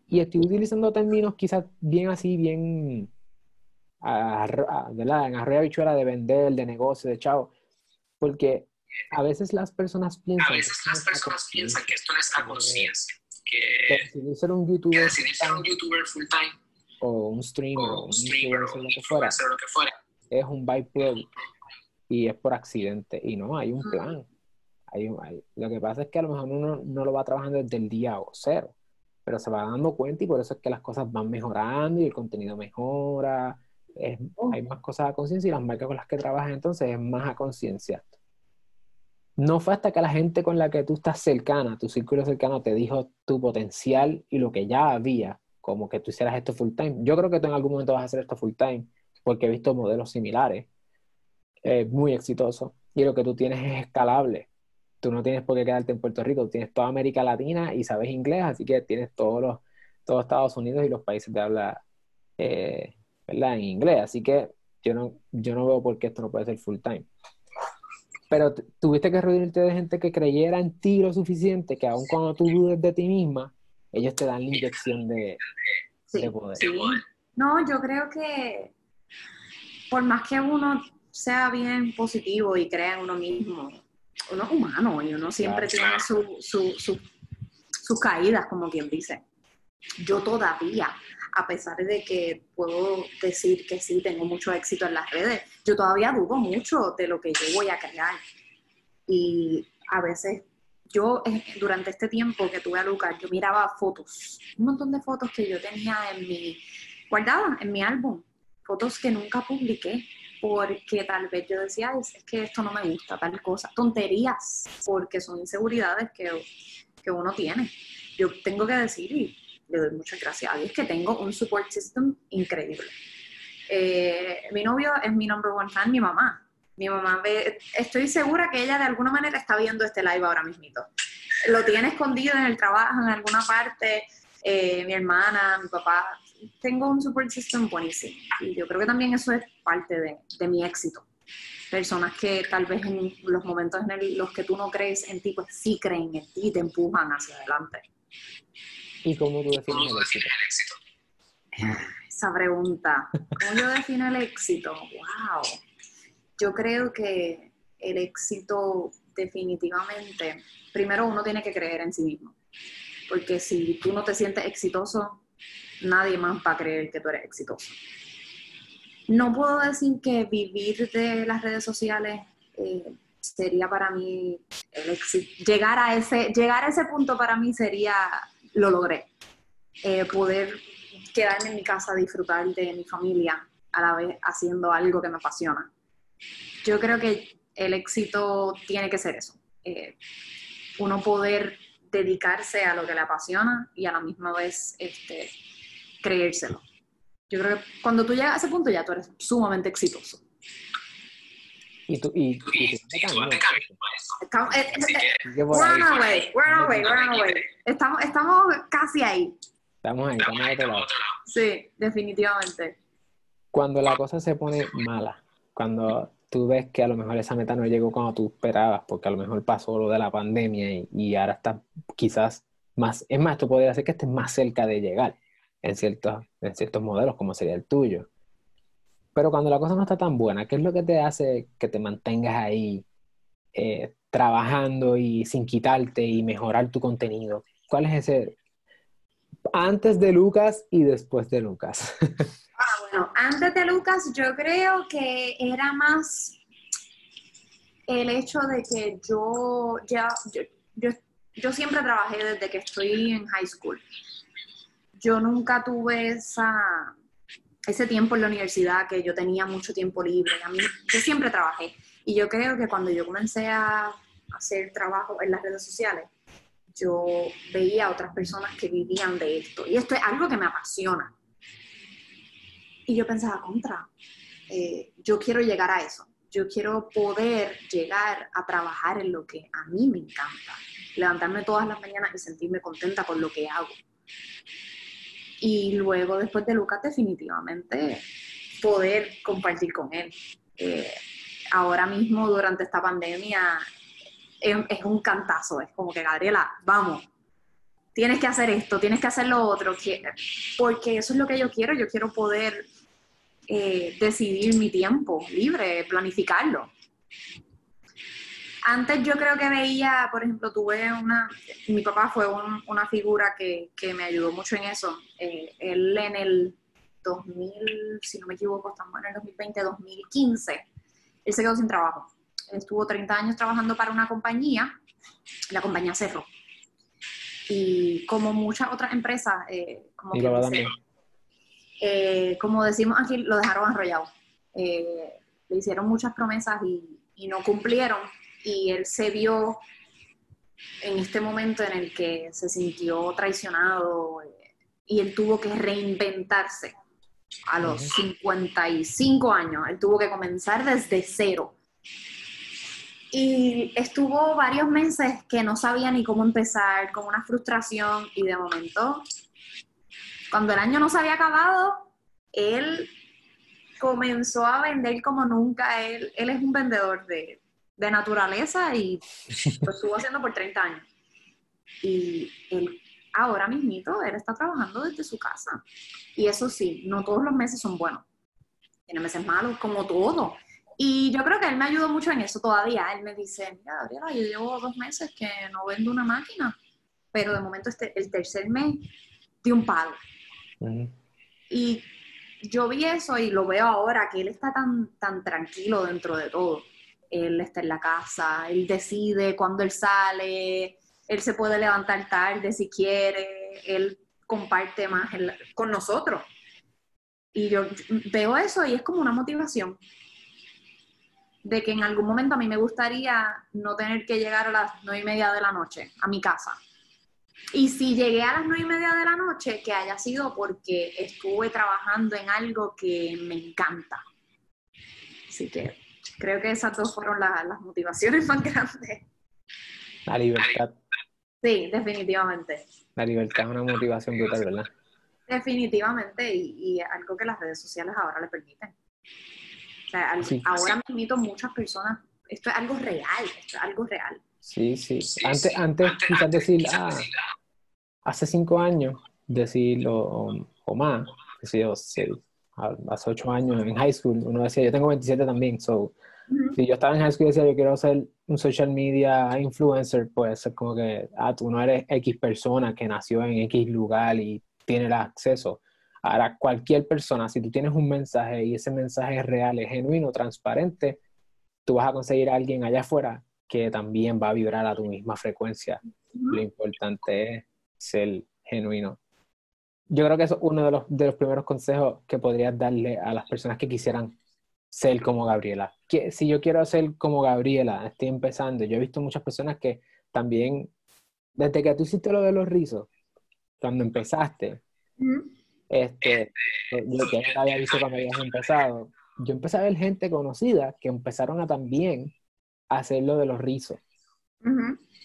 [SPEAKER 1] Y estoy utilizando términos quizás bien así, bien, arro- ah, ¿verdad? En arroyo habichuela de vender, de negocio, de chavo. Porque a veces las personas piensan...
[SPEAKER 4] a
[SPEAKER 1] que
[SPEAKER 4] veces las personas piensan que esto no es la conciencia, que,
[SPEAKER 1] que decidir ser un
[SPEAKER 4] que decidir ser un youtuber full time
[SPEAKER 1] o un streamer o un
[SPEAKER 4] un streamer o
[SPEAKER 1] influencer, lo que fuera,
[SPEAKER 4] lo que fuera.
[SPEAKER 1] es un byproduct y es por accidente. Y no, hay un plan. Hay lo que pasa es que a lo mejor uno no lo va trabajando desde el día o cero, pero se va dando cuenta y por eso es que las cosas van mejorando y el contenido mejora. es- hay más cosas a conciencia y las marcas con las que trabajas entonces es más a conciencia. No fue hasta que la gente con la que tú estás cercana, tu círculo cercano, te dijo tu potencial y lo que ya había, como que tú hicieras esto full time. Yo creo que tú en algún momento vas a hacer esto full time, porque he visto modelos similares, eh, muy exitosos, y lo que tú tienes es escalable. Tú no tienes por qué quedarte en Puerto Rico, tú tienes toda América Latina y sabes inglés, así que tienes todos los, todos Estados Unidos y los países de habla eh, ¿verdad? en inglés, así que yo no, yo no veo por qué esto no puede ser full time. Pero tuviste que reunirte de gente que creyera en ti lo suficiente que aun cuando tú dudes de ti misma, ellos te dan la inyección de,
[SPEAKER 2] Sí.
[SPEAKER 1] de poder.
[SPEAKER 4] de poder.
[SPEAKER 2] No, yo creo que por más que uno sea bien positivo y crea en uno mismo, uno es humano y uno siempre tiene su, su, su- sus caídas, como quien dice. Yo todavía, a pesar de que puedo decir que sí, tengo mucho éxito en las redes, yo todavía dudo mucho de lo que yo voy a crear. Y a veces, yo eh, durante este tiempo que tuve a Lucas, yo miraba fotos, un montón de fotos que yo tenía en mi, guardadas en mi álbum, fotos que nunca publiqué, porque tal vez yo decía, "Ay, es que esto no me gusta, tal cosa, tonterías, porque son inseguridades que, que uno tiene. Yo tengo que decir, y le doy muchas gracias a Dios, que tengo un support system increíble. Eh, mi novio es mi number one fan, mi mamá. Mi mamá ve, estoy segura que ella de alguna manera está viendo este live ahora mismito. Lo tiene escondido en el trabajo, en alguna parte, eh, mi hermana, mi papá. Tengo un support system buenísimo. Y yo creo que también eso es parte de, de mi éxito. Personas que tal vez en los momentos en el- los que tú no crees en ti, pues sí creen en ti y te empujan hacia adelante.
[SPEAKER 1] ¿Y cómo tú
[SPEAKER 4] ¿Cómo
[SPEAKER 1] defines
[SPEAKER 4] tú
[SPEAKER 1] el éxito?
[SPEAKER 4] defines el éxito?
[SPEAKER 2] Esa pregunta, ¿cómo yo defino el éxito? ¡Wow! Yo creo que el éxito definitivamente, primero uno tiene que creer en sí mismo, porque si tú no te sientes exitoso, nadie más va a creer que tú eres exitoso. No puedo decir que vivir de las redes sociales eh, sería para mí el éxito. Llegar a, ese, llegar a ese punto para mí sería, lo logré. Eh, poder quedarme en mi casa, disfrutar de mi familia, a la vez haciendo algo que me apasiona. Yo creo que el éxito tiene que ser eso. eh, uno poder dedicarse a lo que le apasiona y a la misma vez este, creérselo. Yo creo que cuando tú llegas a ese punto ya tú eres sumamente exitoso.
[SPEAKER 1] Y tú, y, y
[SPEAKER 4] Y,
[SPEAKER 1] tú te cambias.
[SPEAKER 2] eh, eh,
[SPEAKER 4] que
[SPEAKER 1] Así que por
[SPEAKER 2] we're
[SPEAKER 1] ahí
[SPEAKER 2] on our way, we're on our way, we're on our way. Estamos, estamos casi ahí.
[SPEAKER 1] estamos ahí,
[SPEAKER 4] estamos
[SPEAKER 1] de otro lado.
[SPEAKER 2] Sí, definitivamente.
[SPEAKER 1] Cuando la cosa se pone mala, cuando tú ves que a lo mejor esa meta no llegó como tú esperabas, porque a lo mejor pasó lo de la pandemia y, y ahora estás quizás más, es más, tú podrías hacer que estés más cerca de llegar en ciertos, en ciertos modelos, como sería el tuyo. Pero cuando la cosa no está tan buena, ¿qué es lo que te hace que te mantengas ahí eh, trabajando y sin quitarte y mejorar tu contenido? ¿Cuál es ese antes de Lucas y después de Lucas?
[SPEAKER 2] Antes de Lucas, yo creo que era más el hecho de que yo ya, yo, yo, siempre trabajé desde que estoy en high school. Yo nunca tuve esa, ese tiempo en la universidad que yo tenía mucho tiempo libre. Yo siempre trabajé. Y yo creo que cuando yo comencé a hacer trabajo en las redes sociales, yo veía a otras personas que vivían de esto. Y esto es algo que me apasiona. Y yo pensaba, contra, eh, yo quiero llegar a eso. Yo quiero poder llegar a trabajar en lo que a mí me encanta. Levantarme todas las mañanas y sentirme contenta con lo que hago. Y luego, después de Lucas, definitivamente poder compartir con él. Eh, ahora mismo, durante esta pandemia, es, es un cantazo. Es como que, Gabriela, vamos, tienes que hacer esto, tienes que hacer lo otro, que- porque eso es lo que yo quiero, yo quiero poder eh, decidir mi tiempo libre, planificarlo. Antes yo creo que veía, por ejemplo, tuve una, mi papá fue un- una figura que, que me ayudó mucho en eso. Eh, él en el 2000, si no me equivoco, estamos en el 2020, 2015, él se quedó sin trabajo. Estuvo 30 años trabajando para una compañía, la compañía cerró. Y como muchas otras empresas, eh, como,
[SPEAKER 1] también.
[SPEAKER 2] Eh, como decimos aquí, lo dejaron arrollado. Eh, le hicieron muchas promesas y, y no cumplieron. Y él se vio en este momento en el que se sintió traicionado eh, y él tuvo que reinventarse a los 55 años. Él tuvo que comenzar desde cero. Y estuvo varios meses que no sabía ni cómo empezar, con una frustración y de momento, cuando el año no se había acabado, él comenzó a vender como nunca. Él, él es un vendedor de, de naturaleza y lo estuvo haciendo por 30 años. Y él, ahora mismito, él está trabajando desde su casa. Y eso sí, no todos los meses son buenos. tiene meses malos, como todo. Y yo creo que él me ayudó mucho en eso todavía. Él me dice, mira, Gabriela, yo llevo dos meses que no vendo una máquina, pero de momento este, el tercer mes di un palo. Y yo vi eso y lo veo ahora, que él está tan, tan tranquilo dentro de todo. Él está en la casa, él decide cuándo él sale, él se puede levantar tarde si quiere, él comparte más con nosotros. Y yo veo eso y es como una motivación de que en algún momento a mí me gustaría no tener que llegar a las nueve y media de la noche a mi casa. Y si llegué a las nueve y media de la noche, que haya sido porque estuve trabajando en algo que me encanta. Así que creo que esas dos fueron las motivaciones más grandes.
[SPEAKER 1] La libertad.
[SPEAKER 2] Sí, definitivamente.
[SPEAKER 1] La libertad es una motivación brutal, ¿verdad?
[SPEAKER 2] Definitivamente, y, algo que las redes sociales ahora le permiten. O sea, ahora me invito muchas personas, esto es algo real, esto es algo real.
[SPEAKER 1] Sí, sí. Antes, antes quizás decir, ah, hace cinco años, decir, o, o más, decir, hace ocho años en high school, uno decía, yo tengo 27 también, so, si yo estaba en high school y decía, yo quiero ser un social media influencer, pues es como que, ah, tú no eres X persona que nació en X lugar y tiene el acceso. Ahora, cualquier persona, si tú tienes un mensaje y ese mensaje es real, es genuino, transparente, tú vas a conseguir a alguien allá afuera que también va a vibrar a tu misma frecuencia. Lo importante es ser genuino. Yo creo que eso es uno de los, de los primeros consejos que podrías darle a las personas que quisieran ser como Gabriela. Que, si yo quiero ser como Gabriela, estoy empezando. Yo he visto muchas personas que también, desde que tú hiciste lo de los rizos, cuando empezaste, este, yo que había visto cuando habías empezado, yo empecé a ver gente conocida que empezaron a también hacer lo de los rizos.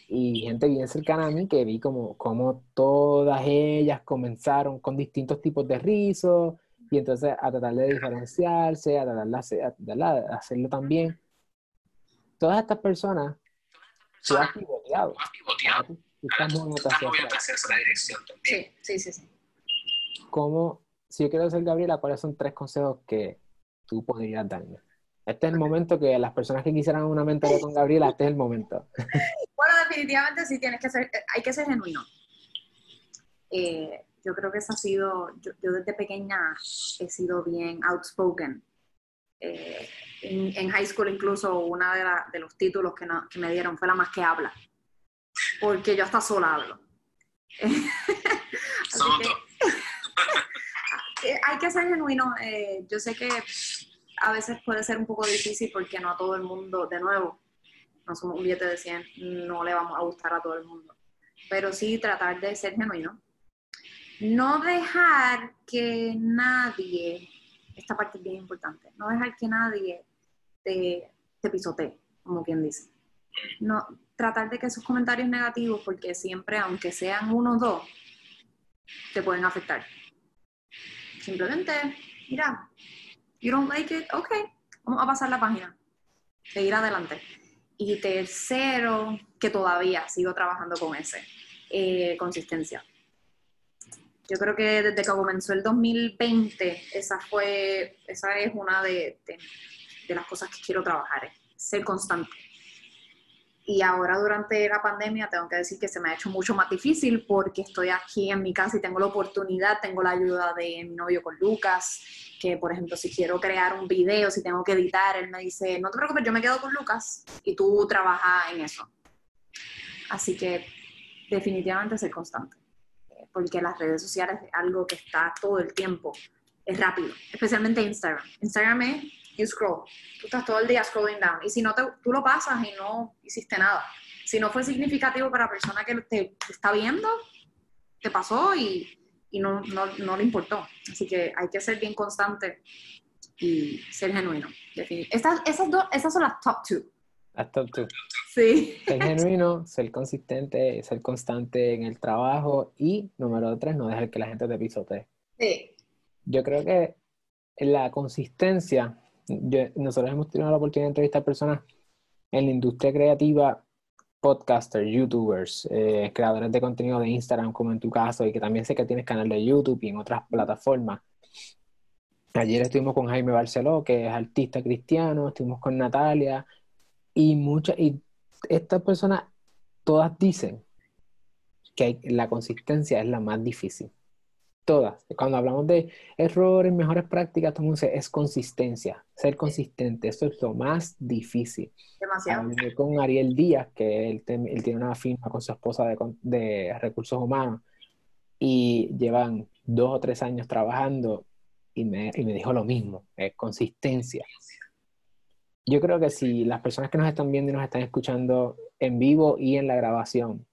[SPEAKER 1] Y gente bien cercana a mí que vi como, como todas ellas comenzaron con distintos tipos de rizos y entonces a tratar de diferenciarse, a tratar de, hacerlo también. Todas estas personas, tú has pivoteado.
[SPEAKER 4] la dirección
[SPEAKER 2] Sí, sí, sí. sí.
[SPEAKER 1] ¿Cómo, si yo quiero ser Gabriela, cuáles son tres consejos que tú podrías darme? Este es el momento que las personas que quisieran una mentoría con Gabriela, este es el momento.
[SPEAKER 2] Bueno, definitivamente sí tienes que ser, hay que ser genuino. Eh, yo creo que eso ha sido, yo, desde pequeña he sido bien outspoken. Eh, en, high school incluso uno de, de, los títulos que, que, me dieron fue la más que habla, porque yo hasta sola hablo. hay que ser genuino. Eh, yo sé que a veces puede ser un poco difícil porque no a todo el mundo, de nuevo, no somos un billete de 100, no le vamos a gustar a todo el mundo. Pero sí tratar de ser genuino. No dejar que nadie, esta parte es bien importante, no dejar que nadie te, te pisotee, como quien dice. No, tratar de que esos comentarios negativos, porque siempre, aunque sean uno o dos, te pueden afectar. Simplemente, mira, you don't like it, ok, vamos a pasar la página, seguir adelante. Y tercero, que todavía sigo trabajando con ese, eh, consistencia. Yo creo que desde que comenzó el 2020, esa fue, esa es una de, de las cosas que quiero trabajar, ser constante y ahora durante la pandemia tengo que decir que se me ha hecho mucho más difícil porque estoy aquí en mi casa y tengo la oportunidad, tengo la ayuda de mi novio con Lucas, que por ejemplo si quiero crear un video, si tengo que editar, él me dice, no te preocupes, yo me quedo con Lucas y tú trabajas en eso. Así que definitivamente ser constante, porque las redes sociales es algo que está todo el tiempo, es rápido, especialmente Instagram. Instagram es you scroll. Tú estás todo el día scrolling down. Y si no, te, tú lo pasas y no hiciste nada. Si no fue significativo para la persona que te, está viendo, te pasó y, y no, no, no, le importó. Así que hay que ser bien constante y ser genuino. Estas, esas, dos, esas son las top two.
[SPEAKER 1] Las top two.
[SPEAKER 2] Sí.
[SPEAKER 1] Ser genuino, ser consistente, ser constante en el trabajo y, número tres, no dejar que la gente te pisotee.
[SPEAKER 2] Sí.
[SPEAKER 1] Yo creo que la consistencia nosotros hemos tenido la oportunidad de entrevistar personas en la industria creativa, podcasters, youtubers, eh, creadores de contenido de Instagram, como en tu caso, y que también sé que tienes canal de YouTube y en otras plataformas. Ayer estuvimos con Jaime Barceló, que es artista cristiano, estuvimos con Natalia, y muchas, y estas personas todas dicen que la consistencia es la más difícil. Todas. Cuando hablamos de errores, mejores prácticas, todo dice, es consistencia, ser consistente. Eso es lo más difícil.
[SPEAKER 2] Demasiado.
[SPEAKER 1] Hablé con Ariel Díaz, que él, tiene una firma con su esposa de, de recursos humanos y llevan dos o tres años trabajando y me, y me dijo lo mismo, es consistencia. Yo creo que si las personas que nos están viendo y nos están escuchando en vivo y en la grabación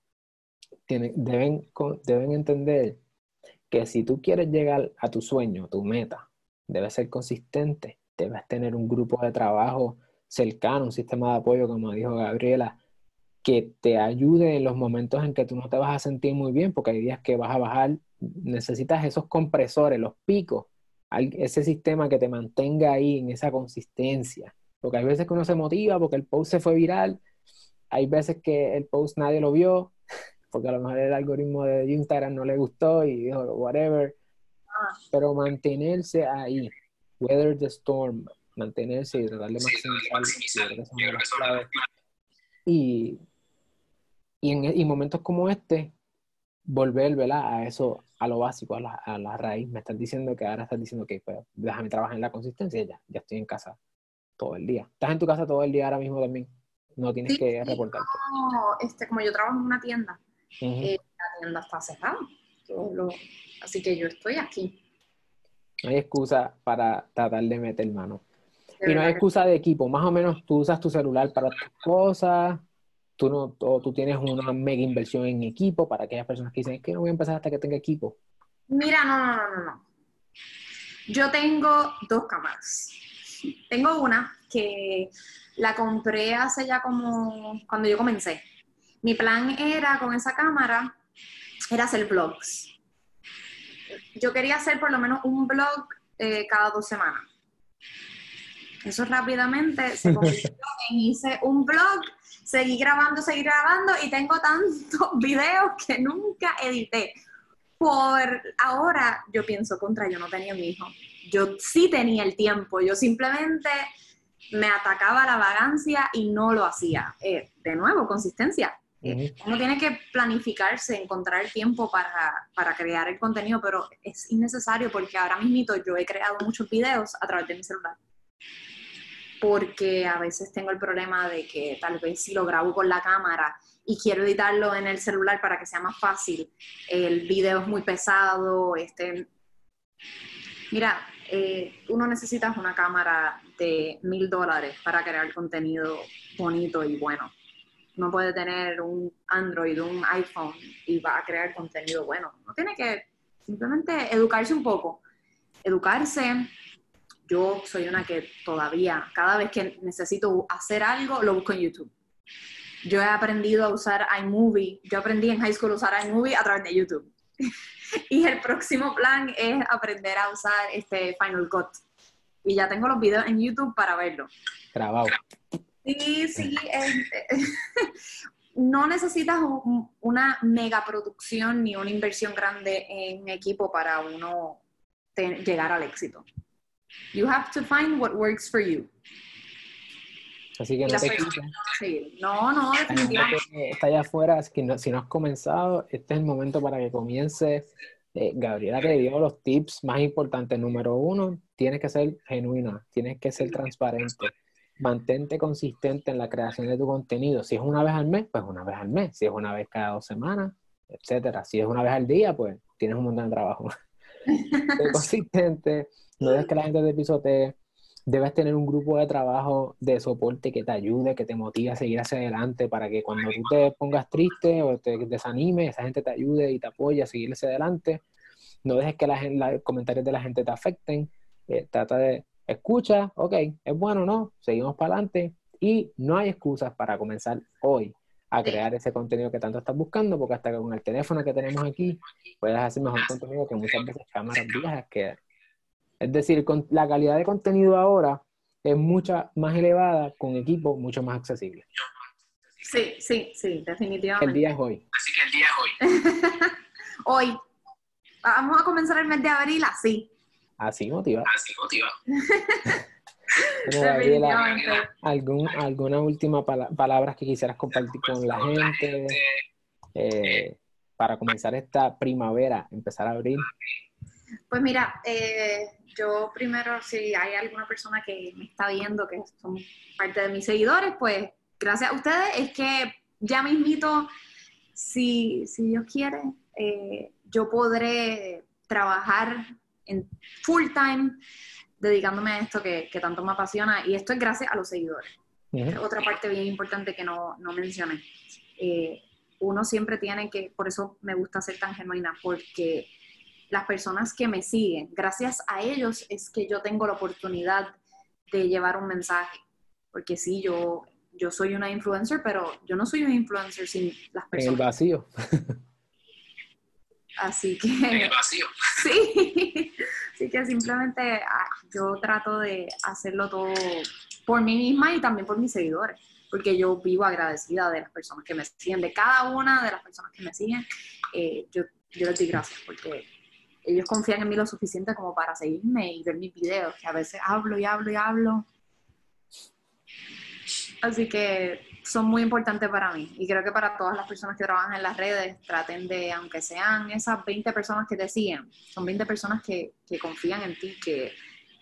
[SPEAKER 1] deben, deben entender que si tú quieres llegar a tu sueño, tu meta, debes ser consistente, debes tener un grupo de trabajo cercano, un sistema de apoyo, como dijo Gabriela, que te ayude en los momentos en que tú no te vas a sentir muy bien, porque hay días que vas a bajar, necesitas esos compresores, los picos, ese sistema que te mantenga ahí en esa consistencia. Porque hay veces que uno se motiva porque el post se fue viral, hay veces que el post nadie lo vio, porque a lo mejor el algoritmo de Instagram no le gustó y dijo whatever. Ah. Pero mantenerse ahí, weather the storm, mantenerse y tratar de maximizar, y, y en momentos como este, volver a eso, a lo básico, a la, a la, raíz. Me estás diciendo que ahora estás diciendo que pues, déjame trabajar en la consistencia ya, ya estoy en casa todo el día. ¿Estás en tu casa todo el día ahora mismo también? No tienes que reportarte.
[SPEAKER 2] No, este, como yo trabajo en una tienda, eh, la tienda está cerrada. así que yo estoy aquí.
[SPEAKER 1] No hay excusa para tratar de meter mano. y no hay excusa de equipo. Más o menos tú usas tu celular para tus cosas. Tú, no, tú tienes una mega inversión en equipo para aquellas personas que dicen que no voy a empezar hasta que tenga equipo.
[SPEAKER 2] Mira, no, no, no, no. Yo tengo dos cámaras. Tengo una que la compré hace ya como cuando yo comencé mi plan era con esa cámara, era hacer vlogs. Yo quería hacer por lo menos un vlog eh, cada dos semanas. Eso rápidamente se convirtió en hice un vlog, seguí grabando, seguí grabando y tengo tantos videos que nunca edité. Por ahora yo pienso contra, yo no tenía mi hijo. Yo sí tenía el tiempo, yo simplemente me atacaba la vagancia y no lo hacía. Eh, de nuevo, consistencia. Uno tiene que planificarse, encontrar el tiempo para, para, crear el contenido, pero es innecesario porque ahora mismo yo he creado muchos videos a través de mi celular. Porque a veces tengo el problema de que tal vez si lo grabo con la cámara y quiero editarlo en el celular para que sea más fácil, el video es muy pesado. Este... Mira, eh, uno necesita una cámara de mil dólares para crear contenido bonito y bueno no puede tener un Android, un iPhone y va a crear contenido bueno. No tiene que simplemente educarse un poco. Educarse, yo soy una que todavía, cada vez que necesito hacer algo, lo busco en YouTube. Yo he aprendido a usar iMovie, yo aprendí en high school a usar iMovie a través de YouTube. y el próximo plan es aprender a usar este Final Cut. Y ya tengo los videos en YouTube para verlo.
[SPEAKER 1] Grabado.
[SPEAKER 2] Sí, sí. no necesitas una mega producción ni una inversión grande en equipo para uno llegar al éxito. You have to find what works for you.
[SPEAKER 1] Así que no te
[SPEAKER 2] sí. No, no, definitivamente.
[SPEAKER 1] Está allá afuera, si no, si no has comenzado, este es el momento para que comiences. Eh, Gabriela te dio los tips más importantes. Número uno, tienes que ser genuina, tienes que ser transparente mantente consistente en la creación de tu contenido. Si es una vez al mes, pues una vez al mes. Si es una vez cada dos semanas, etcétera. Si es una vez al día, pues tienes un montón de trabajo. Sé consistente, no dejes que la gente te pisotee. Debes tener un grupo de trabajo de soporte que te ayude, que te motive a seguir hacia adelante para que cuando tú te pongas triste o te desanimes, esa gente te ayude y te apoye a seguir hacia adelante. No dejes que los comentarios de la gente te afecten. Eh, trata de escucha, ok, es bueno, ¿no? Seguimos para adelante y no hay excusas para comenzar hoy a crear ese contenido que tanto estás buscando, porque hasta con el teléfono que tenemos aquí puedes hacer mejor contenido que muchas veces cámaras viejas que... Es decir, con la calidad de contenido ahora es mucha más elevada con equipo mucho más accesible.
[SPEAKER 2] Sí, sí, sí, definitivamente.
[SPEAKER 1] El día es hoy.
[SPEAKER 4] Así que el día es hoy.
[SPEAKER 2] hoy. Vamos a comenzar el mes de abril así
[SPEAKER 1] Así motiva.
[SPEAKER 4] Así motiva.
[SPEAKER 1] Bueno, Gabriela, ¿algún, ¿alguna última pala palabras que quisieras compartir con la gente eh, para comenzar esta primavera, empezar a abrir?
[SPEAKER 2] Pues mira, eh, yo primero, si hay alguna persona que me está viendo, que son parte de mis seguidores, pues gracias a ustedes es que ya mismito, si, si Dios quiere, eh, yo podré trabajar en full time dedicándome a esto que, que tanto me apasiona y esto es gracias a los seguidores. Otra parte bien importante que no, no mencioné. Eh, uno siempre tiene que, por eso me gusta ser tan genuina, porque las personas que me siguen, gracias a ellos es que yo tengo la oportunidad de llevar un mensaje. Porque sí, yo, yo soy una influencer, pero yo no soy un influencer sin las personas.
[SPEAKER 1] En el vacío.
[SPEAKER 2] Así que...
[SPEAKER 4] En el vacío.
[SPEAKER 2] Sí. Así que simplemente ah, yo trato de hacerlo todo por mí misma y también por mis seguidores, porque yo vivo agradecida de las personas que me siguen, de cada una de las personas que me siguen. Eh, yo, yo les doy gracias porque ellos confían en mí lo suficiente como para seguirme y ver mis videos, que a veces hablo y hablo y hablo. Así que son muy importantes para mí y creo que para todas las personas que trabajan en las redes, traten de, aunque sean esas 20 personas que te siguen, son 20 personas que, que confían en ti, que,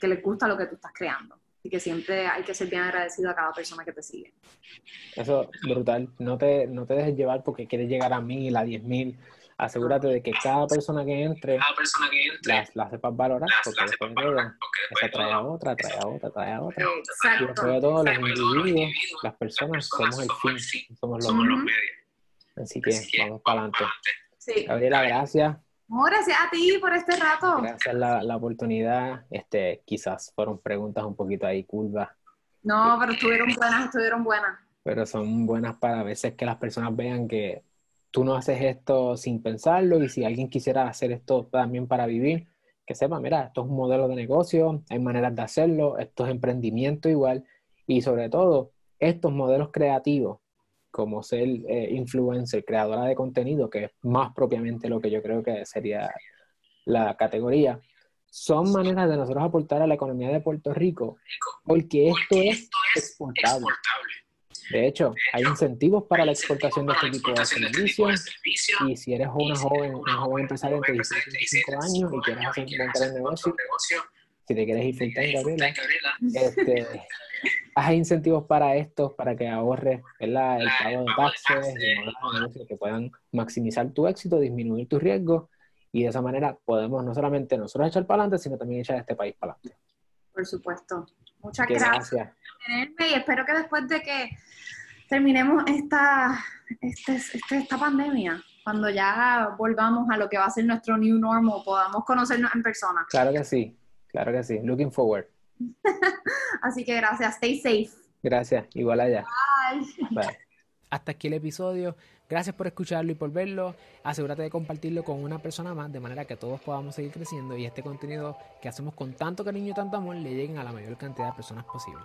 [SPEAKER 2] que les gusta lo que tú estás creando y que siempre hay que ser bien agradecido a cada persona que te sigue.
[SPEAKER 1] Eso es brutal. No te, no te dejes llevar porque quieres llegar a mil, a diez mil asegúrate de que cada persona que entre,
[SPEAKER 4] cada persona que entre
[SPEAKER 1] la, sepas valorar, porque después valorar, porque trae a otra, trae a otra, trae a otra.
[SPEAKER 2] Exacto.
[SPEAKER 1] Y después de todo, los individuos, las personas, somos el fin, somos los medios. Así que vamos para adelante.
[SPEAKER 2] Sí.
[SPEAKER 1] Gabriela, gracias.
[SPEAKER 2] No, gracias a ti por este rato.
[SPEAKER 1] Gracias la, la oportunidad. Este, quizás fueron preguntas un poquito ahí curvas.
[SPEAKER 2] No, pero estuvieron buenas, estuvieron buenas.
[SPEAKER 1] Pero son buenas para a veces que las personas vean que tú no haces esto sin pensarlo y si alguien quisiera hacer esto también para vivir, que sepa, mira, esto es un modelo de negocio, hay maneras de hacerlo, esto es emprendimiento igual y sobre todo estos modelos creativos como ser eh, influencer, creadora de contenido, que es más propiamente lo que yo creo que sería la categoría, son maneras de nosotros aportar a la economía de Puerto Rico porque esto es exportable. De hecho, hay incentivos para la exportación de este tipo de servicios y si eres una joven, un joven empresario entre 18 y 25 años y quieres hacer montar el negocio, si te quieres ir full time, Gabriela, este, hay incentivos para esto, para que ahorres el pago de taxes y negocios que puedan maximizar tu éxito, disminuir tu riesgo y de esa manera podemos no solamente nosotros echar para adelante, sino también echar este país para adelante.
[SPEAKER 2] Por supuesto. Muchas gracias. Y espero que después de que terminemos esta, este, este, esta pandemia, cuando ya volvamos a lo que va a ser nuestro new normal, podamos conocernos en persona.
[SPEAKER 1] Claro que sí, claro que sí. Looking forward.
[SPEAKER 2] Así que gracias, stay safe.
[SPEAKER 1] Gracias, igual allá.
[SPEAKER 2] Bye.
[SPEAKER 1] Bye.
[SPEAKER 3] Hasta aquí el episodio. Gracias por escucharlo y por verlo. Asegúrate de compartirlo con una persona más de manera que todos podamos seguir creciendo y este contenido que hacemos con tanto cariño y tanto amor le lleguen a la mayor cantidad de personas posible.